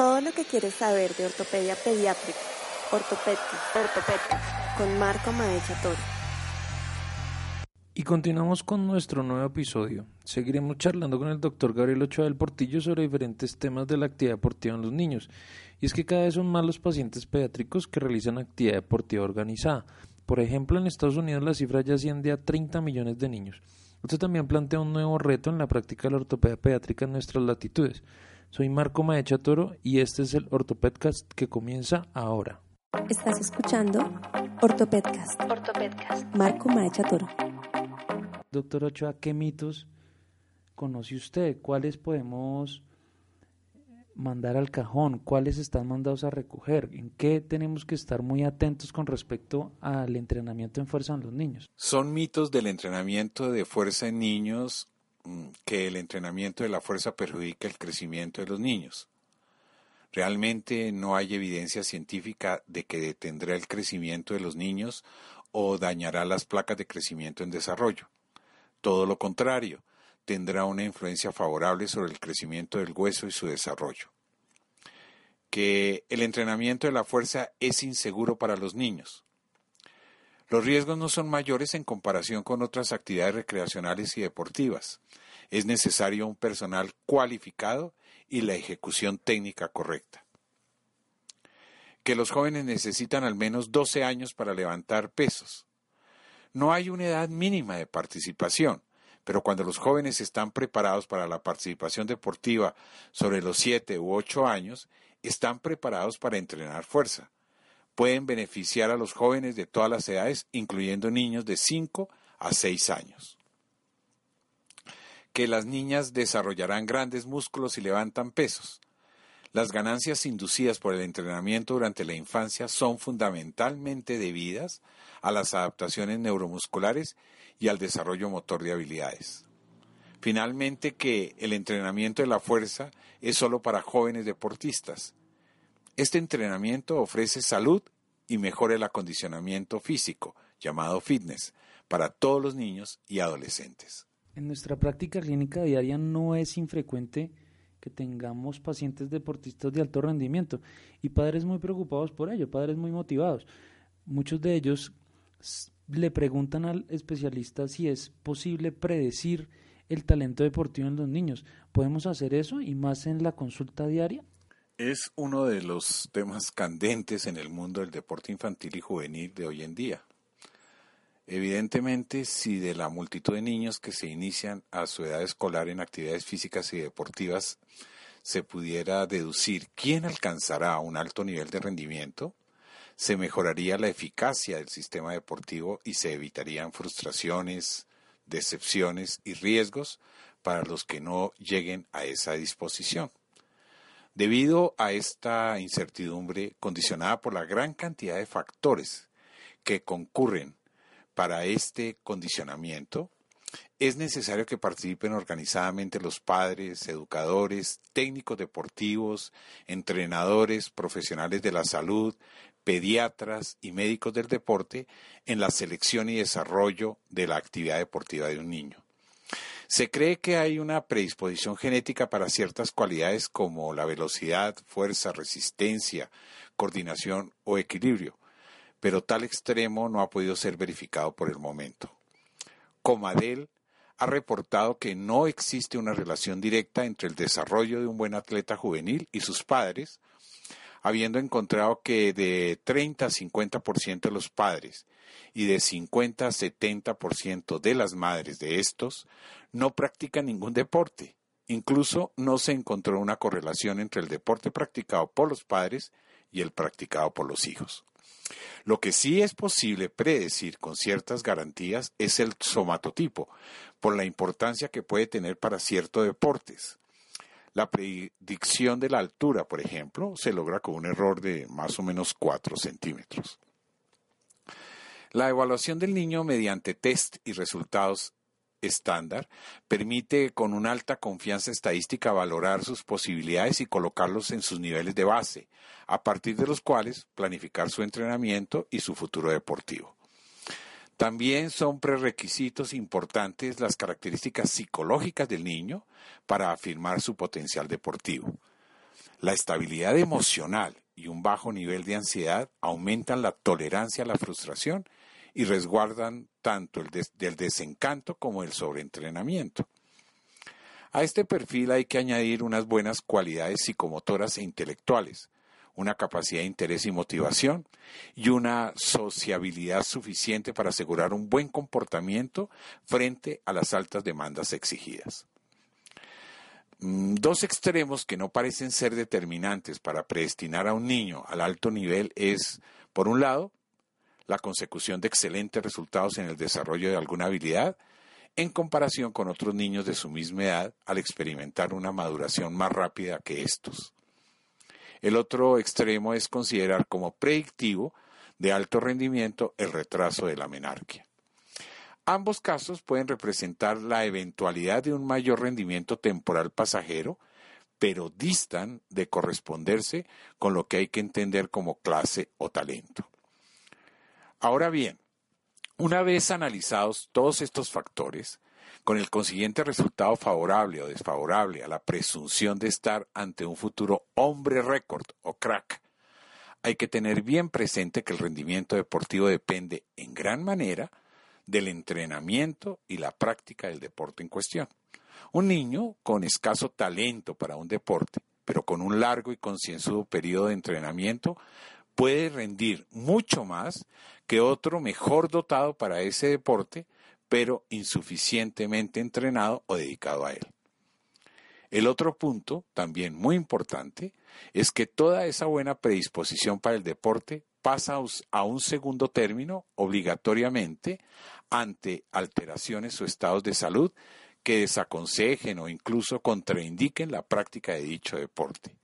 Todo lo que quieres saber de ortopedia pediátrica, ortopedca, ortopedca, con Marco Maecha Toro. Y continuamos con nuestro nuevo episodio. Seguiremos charlando con el doctor Gabriel Ochoa del Portillo sobre diferentes temas de la actividad deportiva en los niños. Y es que cada vez son más los pacientes pediátricos que realizan actividad deportiva organizada. Por ejemplo, en Estados Unidos la cifra ya asciende a 30 millones de niños. Esto también plantea un nuevo reto en la práctica de la ortopedia pediátrica en nuestras latitudes. Soy Marco Maecha Toro y este es el Ortopedcast que comienza ahora. Estás escuchando Ortopedcast. Ortopedcast. Marco Maecha Toro. Doctor Ochoa, ¿qué mitos conoce usted? ¿Cuáles podemos mandar al cajón? ¿Cuáles están mandados a recoger? ¿En qué tenemos que estar muy atentos con respecto al entrenamiento en fuerza en los niños? Son mitos del entrenamiento de fuerza en niños que el entrenamiento de la fuerza perjudica el crecimiento de los niños. Realmente no hay evidencia científica de que detendrá el crecimiento de los niños o dañará las placas de crecimiento en desarrollo. Todo lo contrario, tendrá una influencia favorable sobre el crecimiento del hueso y su desarrollo. Que el entrenamiento de la fuerza es inseguro para los niños. Los riesgos no son mayores en comparación con otras actividades recreacionales y deportivas. Es necesario un personal cualificado y la ejecución técnica correcta. Que los jóvenes necesitan al menos 12 años para levantar pesos. No hay una edad mínima de participación, pero cuando los jóvenes están preparados para la participación deportiva sobre los 7 u 8 años, están preparados para entrenar fuerza. Pueden beneficiar a los jóvenes de todas las edades, incluyendo niños de 5 a 6 años. Que las niñas desarrollarán grandes músculos y levantan pesos. Las ganancias inducidas por el entrenamiento durante la infancia son fundamentalmente debidas a las adaptaciones neuromusculares y al desarrollo motor de habilidades. Finalmente, que el entrenamiento de la fuerza es solo para jóvenes deportistas. Este entrenamiento ofrece salud y mejora el acondicionamiento físico, llamado fitness, para todos los niños y adolescentes. En nuestra práctica clínica diaria no es infrecuente que tengamos pacientes deportistas de alto rendimiento y padres muy preocupados por ello, padres muy motivados. Muchos de ellos le preguntan al especialista si es posible predecir el talento deportivo en los niños. ¿Podemos hacer eso y más en la consulta diaria? Es uno de los temas candentes en el mundo del deporte infantil y juvenil de hoy en día. Evidentemente, si de la multitud de niños que se inician a su edad escolar en actividades físicas y deportivas se pudiera deducir quién alcanzará un alto nivel de rendimiento, se mejoraría la eficacia del sistema deportivo y se evitarían frustraciones, decepciones y riesgos para los que no lleguen a esa disposición. Debido a esta incertidumbre condicionada por la gran cantidad de factores que concurren para este condicionamiento, es necesario que participen organizadamente los padres, educadores, técnicos deportivos, entrenadores, profesionales de la salud, pediatras y médicos del deporte en la selección y desarrollo de la actividad deportiva de un niño. Se cree que hay una predisposición genética para ciertas cualidades como la velocidad, fuerza, resistencia, coordinación o equilibrio, pero tal extremo no ha podido ser verificado por el momento. Comadel ha reportado que no existe una relación directa entre el desarrollo de un buen atleta juvenil y sus padres, habiendo encontrado que de 30 a 50% de los padres y de 50 a 70% de las madres de estos no practican ningún deporte. Incluso no se encontró una correlación entre el deporte practicado por los padres y el practicado por los hijos. Lo que sí es posible predecir con ciertas garantías es el somatotipo, por la importancia que puede tener para ciertos deportes. La predicción de la altura, por ejemplo, se logra con un error de más o menos 4 centímetros. La evaluación del niño mediante test y resultados estándar permite con una alta confianza estadística valorar sus posibilidades y colocarlos en sus niveles de base, a partir de los cuales planificar su entrenamiento y su futuro deportivo. También son prerequisitos importantes las características psicológicas del niño para afirmar su potencial deportivo. La estabilidad emocional y un bajo nivel de ansiedad aumentan la tolerancia a la frustración y resguardan tanto el del desencanto como el sobreentrenamiento. A este perfil hay que añadir unas buenas cualidades psicomotoras e intelectuales, una capacidad de interés y motivación y una sociabilidad suficiente para asegurar un buen comportamiento frente a las altas demandas exigidas. Mm, dos extremos que no parecen ser determinantes para predestinar a un niño al alto nivel es, por un lado, la consecución de excelentes resultados en el desarrollo de alguna habilidad en comparación con otros niños de su misma edad al experimentar una maduración más rápida que estos. El otro extremo es considerar como predictivo de alto rendimiento el retraso de la menarquia. Ambos casos pueden representar la eventualidad de un mayor rendimiento temporal pasajero, pero distan de corresponderse con lo que hay que entender como clase o talento. Ahora bien, una vez analizados todos estos factores, con el consiguiente resultado favorable o desfavorable a la presunción de estar ante un futuro hombre récord o crack, hay que tener bien presente que el rendimiento deportivo depende en gran manera del entrenamiento y la práctica del deporte en cuestión. Un niño con escaso talento para un deporte, pero con un largo y concienzudo periodo de entrenamiento, puede rendir mucho más que otro mejor dotado para ese deporte, pero insuficientemente entrenado o dedicado a él. El otro punto, también muy importante, es que toda esa buena predisposición para el deporte pasa a un segundo término obligatoriamente ante alteraciones o estados de salud que desaconsejen o incluso contraindiquen la práctica de dicho deporte.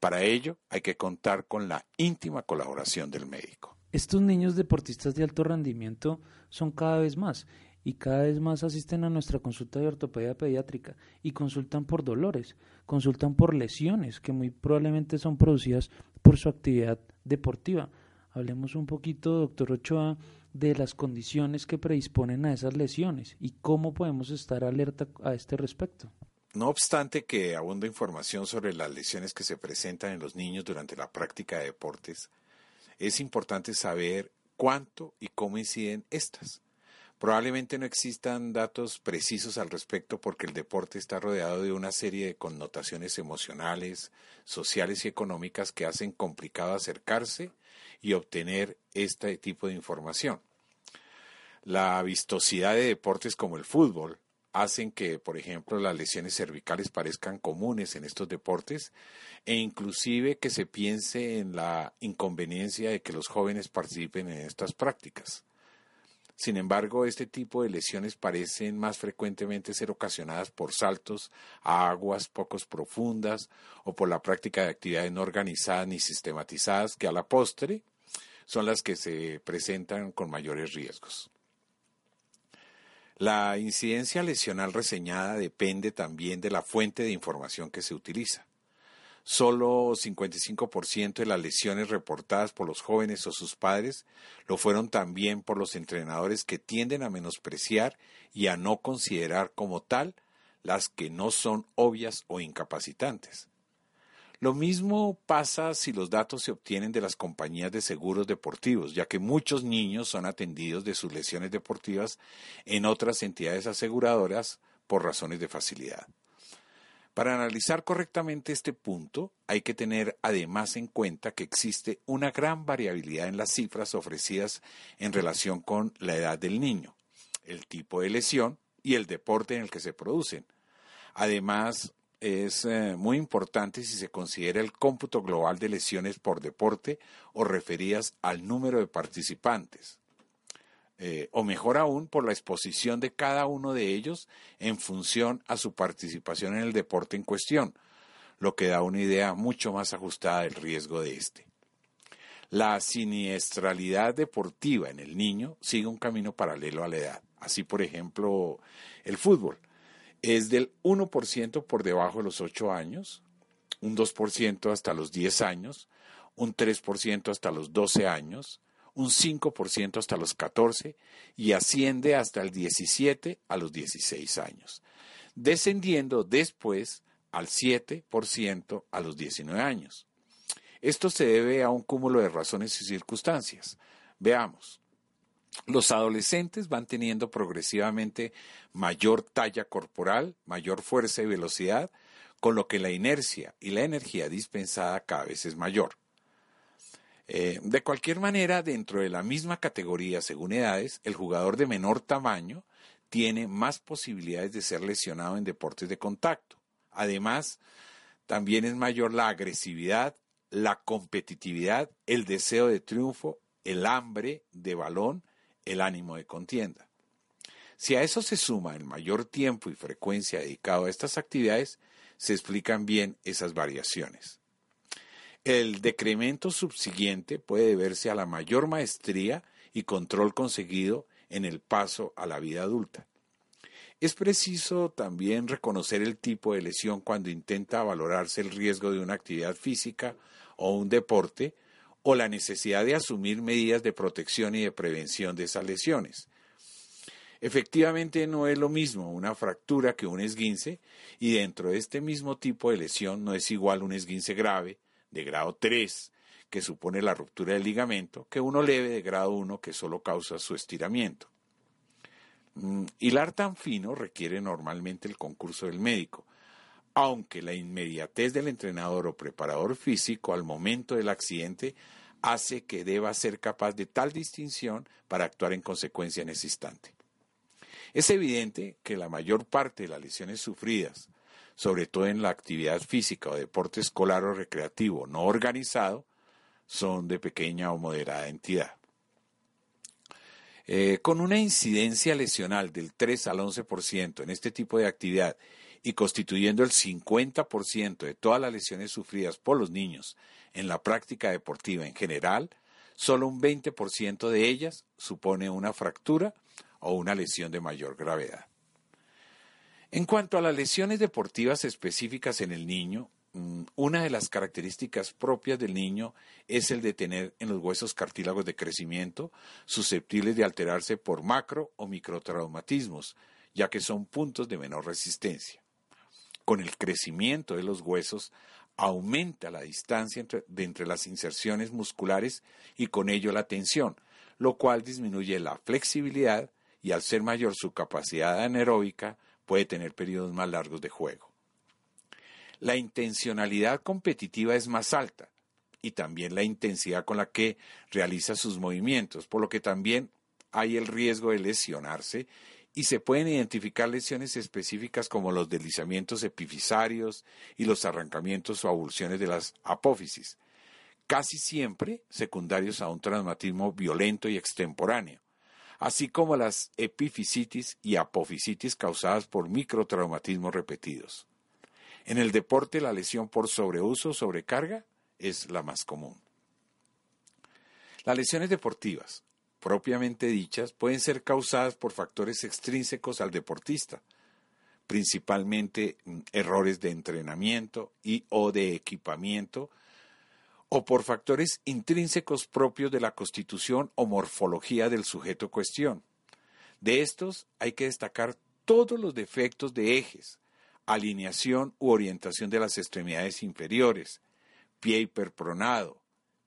Para ello hay que contar con la íntima colaboración del médico. Estos niños deportistas de alto rendimiento son cada vez más y cada vez más asisten a nuestra consulta de ortopedia pediátrica y consultan por dolores, consultan por lesiones que muy probablemente son producidas por su actividad deportiva. Hablemos un poquito, doctor Ochoa, de las condiciones que predisponen a esas lesiones y cómo podemos estar alerta a este respecto. No obstante que abunda información sobre las lesiones que se presentan en los niños durante la práctica de deportes, es importante saber cuánto y cómo inciden estas. Probablemente no existan datos precisos al respecto porque el deporte está rodeado de una serie de connotaciones emocionales, sociales y económicas que hacen complicado acercarse y obtener este tipo de información. La vistosidad de deportes como el fútbol hacen que, por ejemplo, las lesiones cervicales parezcan comunes en estos deportes e inclusive que se piense en la inconveniencia de que los jóvenes participen en estas prácticas. Sin embargo, este tipo de lesiones parecen más frecuentemente ser ocasionadas por saltos a aguas pocos profundas o por la práctica de actividades no organizadas ni sistematizadas que a la postre son las que se presentan con mayores riesgos. La incidencia lesional reseñada depende también de la fuente de información que se utiliza. Solo 55% de las lesiones reportadas por los jóvenes o sus padres lo fueron también por los entrenadores que tienden a menospreciar y a no considerar como tal las que no son obvias o incapacitantes. Lo mismo pasa si los datos se obtienen de las compañías de seguros deportivos, ya que muchos niños son atendidos de sus lesiones deportivas en otras entidades aseguradoras por razones de facilidad. Para analizar correctamente este punto, hay que tener además en cuenta que existe una gran variabilidad en las cifras ofrecidas en relación con la edad del niño, el tipo de lesión y el deporte en el que se producen. Además, es eh, muy importante si se considera el cómputo global de lesiones por deporte o referidas al número de participantes. Eh, o mejor aún, por la exposición de cada uno de ellos en función a su participación en el deporte en cuestión, lo que da una idea mucho más ajustada del riesgo de este. La siniestralidad deportiva en el niño sigue un camino paralelo a la edad. Así, por ejemplo, el fútbol es del 1% por debajo de los 8 años, un 2% hasta los 10 años, un 3% hasta los 12 años, un 5% hasta los 14 y asciende hasta el 17 a los 16 años, descendiendo después al 7% a los 19 años. Esto se debe a un cúmulo de razones y circunstancias. Veamos. Los adolescentes van teniendo progresivamente mayor talla corporal, mayor fuerza y velocidad, con lo que la inercia y la energía dispensada cada vez es mayor. Eh, de cualquier manera, dentro de la misma categoría según edades, el jugador de menor tamaño tiene más posibilidades de ser lesionado en deportes de contacto. Además, también es mayor la agresividad, la competitividad, el deseo de triunfo, el hambre de balón, el ánimo de contienda. Si a eso se suma el mayor tiempo y frecuencia dedicado a estas actividades, se explican bien esas variaciones. El decremento subsiguiente puede deberse a la mayor maestría y control conseguido en el paso a la vida adulta. Es preciso también reconocer el tipo de lesión cuando intenta valorarse el riesgo de una actividad física o un deporte o la necesidad de asumir medidas de protección y de prevención de esas lesiones. Efectivamente no es lo mismo una fractura que un esguince y dentro de este mismo tipo de lesión no es igual un esguince grave de grado 3 que supone la ruptura del ligamento que uno leve de grado 1 que solo causa su estiramiento. Mm, hilar tan fino requiere normalmente el concurso del médico, aunque la inmediatez del entrenador o preparador físico al momento del accidente hace que deba ser capaz de tal distinción para actuar en consecuencia en ese instante. Es evidente que la mayor parte de las lesiones sufridas, sobre todo en la actividad física o deporte escolar o recreativo no organizado, son de pequeña o moderada entidad. Eh, con una incidencia lesional del 3 al 11% en este tipo de actividad y constituyendo el 50% de todas las lesiones sufridas por los niños en la práctica deportiva en general, solo un 20% de ellas supone una fractura o una lesión de mayor gravedad. En cuanto a las lesiones deportivas específicas en el niño, Mm, una de las características propias del niño es el de tener en los huesos cartílagos de crecimiento susceptibles de alterarse por macro o microtraumatismos, ya que son puntos de menor resistencia. Con el crecimiento de los huesos aumenta la distancia entre, de entre las inserciones musculares y con ello la tensión, lo cual disminuye la flexibilidad y al ser mayor su capacidad anaeróbica puede tener periodos más largos de juego. La intencionalidad competitiva es más alta y también la intensidad con la que realiza sus movimientos, por lo que también hay el riesgo de lesionarse y se pueden identificar lesiones específicas como los deslizamientos epifisarios y los arrancamientos o avulsiones de las apófisis, casi siempre secundarios a un traumatismo violento y extemporáneo, así como las epifisitis y apofisitis causadas por microtraumatismos repetidos. En el deporte la lesión por sobreuso o sobrecarga es la más común. Las lesiones deportivas, propiamente dichas, pueden ser causadas por factores extrínsecos al deportista, principalmente mm, errores de entrenamiento y o de equipamiento, o por factores intrínsecos propios de la constitución o morfología del sujeto cuestión. De estos hay que destacar todos los defectos de ejes, alineación u orientación de las extremidades inferiores, pie hiperpronado,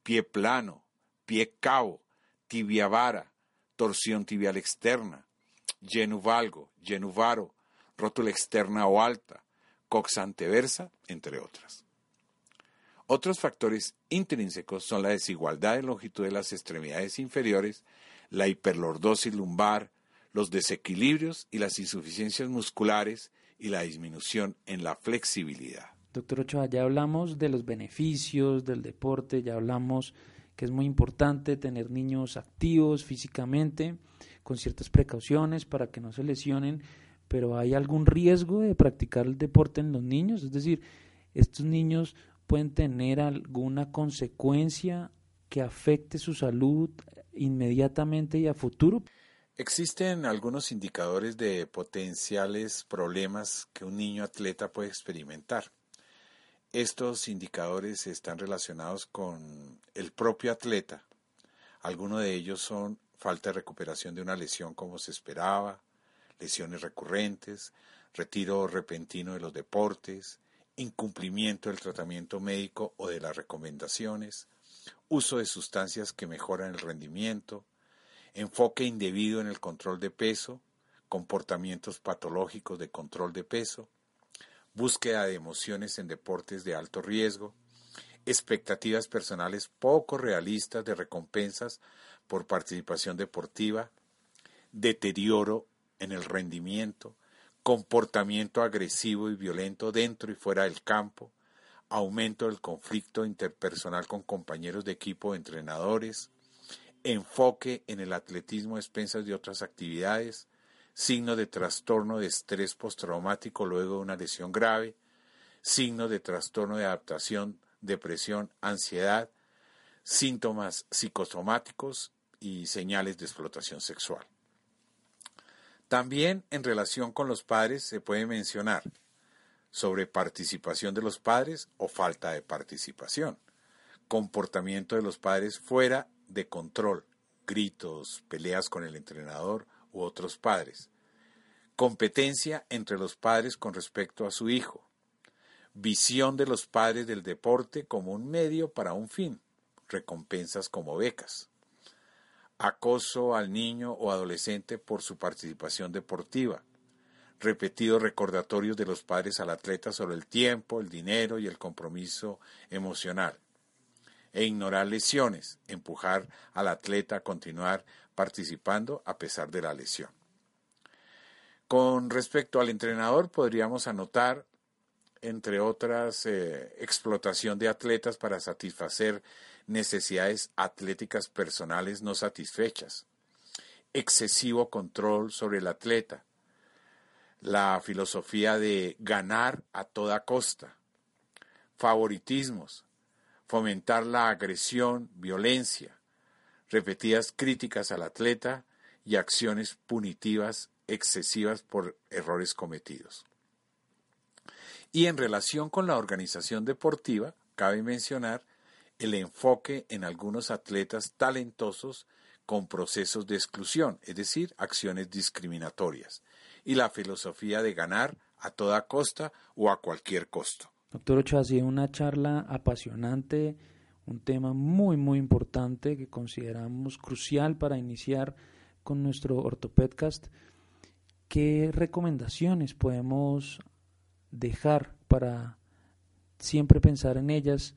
pie plano, pie cabo, tibia vara, torsión tibial externa, genuvalgo, genuvaro, rótula externa o alta, cox anteversa, entre otras. Otros factores intrínsecos son la desigualdad de longitud de las extremidades inferiores, la hiperlordosis lumbar, los desequilibrios y las insuficiencias musculares y la disminución en la flexibilidad. Doctor Ochoa, ya hablamos de los beneficios del deporte, ya hablamos que es muy importante tener niños activos físicamente, con ciertas precauciones para que no se lesionen, pero ¿hay algún riesgo de practicar el deporte en los niños? Es decir, estos niños pueden tener alguna consecuencia que afecte su salud inmediatamente y a futuro. Existen algunos indicadores de potenciales problemas que un niño atleta puede experimentar. Estos indicadores están relacionados con el propio atleta. Algunos de ellos son falta de recuperación de una lesión como se esperaba, lesiones recurrentes, retiro repentino de los deportes, incumplimiento del tratamiento médico o de las recomendaciones, uso de sustancias que mejoran el rendimiento, enfoque indebido en el control de peso, comportamientos patológicos de control de peso, búsqueda de emociones en deportes de alto riesgo, expectativas personales poco realistas de recompensas por participación deportiva, deterioro en el rendimiento, comportamiento agresivo y violento dentro y fuera del campo, aumento del conflicto interpersonal con compañeros de equipo entrenadores, enfoque en el atletismo a expensas de otras actividades, signo de trastorno de estrés postraumático luego de una lesión grave, signo de trastorno de adaptación, depresión, ansiedad, síntomas psicosomáticos y señales de explotación sexual. También en relación con los padres se puede mencionar sobre participación de los padres o falta de participación, comportamiento de los padres fuera de control, gritos, peleas con el entrenador u otros padres, competencia entre los padres con respecto a su hijo, visión de los padres del deporte como un medio para un fin, recompensas como becas, acoso al niño o adolescente por su participación deportiva, repetidos recordatorios de los padres al atleta sobre el tiempo, el dinero y el compromiso emocional, e ignorar lesiones, empujar al atleta a continuar participando a pesar de la lesión. Con respecto al entrenador, podríamos anotar, entre otras, eh, explotación de atletas para satisfacer necesidades atléticas personales no satisfechas, excesivo control sobre el atleta, la filosofía de ganar a toda costa, favoritismos, fomentar la agresión, violencia, repetidas críticas al atleta y acciones punitivas excesivas por errores cometidos. Y en relación con la organización deportiva, cabe mencionar el enfoque en algunos atletas talentosos con procesos de exclusión, es decir, acciones discriminatorias, y la filosofía de ganar a toda costa o a cualquier costo. Doctor Ochoa, ha sido una charla apasionante, un tema muy, muy importante que consideramos crucial para iniciar con nuestro ortopedcast. ¿Qué recomendaciones podemos dejar para siempre pensar en ellas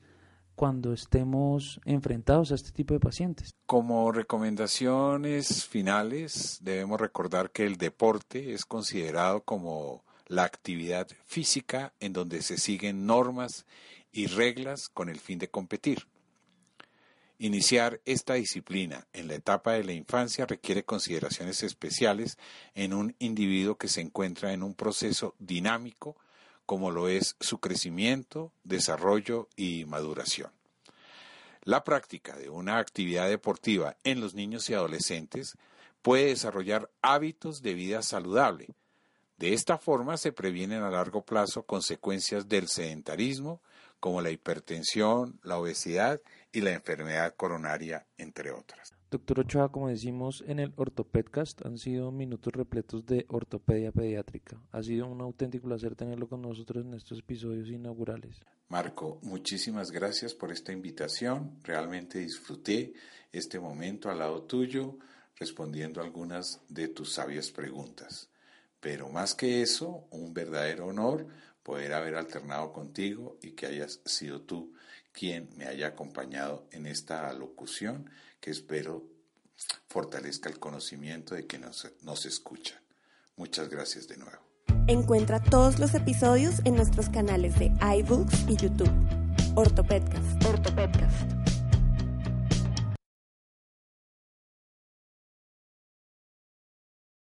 cuando estemos enfrentados a este tipo de pacientes. Como recomendaciones finales, debemos recordar que el deporte es considerado como la actividad física en donde se siguen normas y reglas con el fin de competir. Iniciar esta disciplina en la etapa de la infancia requiere consideraciones especiales en un individuo que se encuentra en un proceso dinámico como lo es su crecimiento, desarrollo y maduración. La práctica de una actividad deportiva en los niños y adolescentes puede desarrollar hábitos de vida saludable. De esta forma se previenen a largo plazo consecuencias del sedentarismo, como la hipertensión, la obesidad y la enfermedad coronaria, entre otras. Doctor Ochoa, como decimos en el Ortopedcast, han sido minutos repletos de ortopedia pediátrica. Ha sido un auténtico placer tenerlo con nosotros en estos episodios inaugurales. Marco, muchísimas gracias por esta invitación. Realmente disfruté este momento al lado tuyo respondiendo algunas de tus sabias preguntas. Pero más que eso, un verdadero honor poder haber alternado contigo y que hayas sido tú quien me haya acompañado en esta locución que espero fortalezca el conocimiento de que nos, nos escuchan. Muchas gracias de nuevo. Encuentra todos los episodios en nuestros canales de iBooks y YouTube. Ortopedcast. Ortopedcast.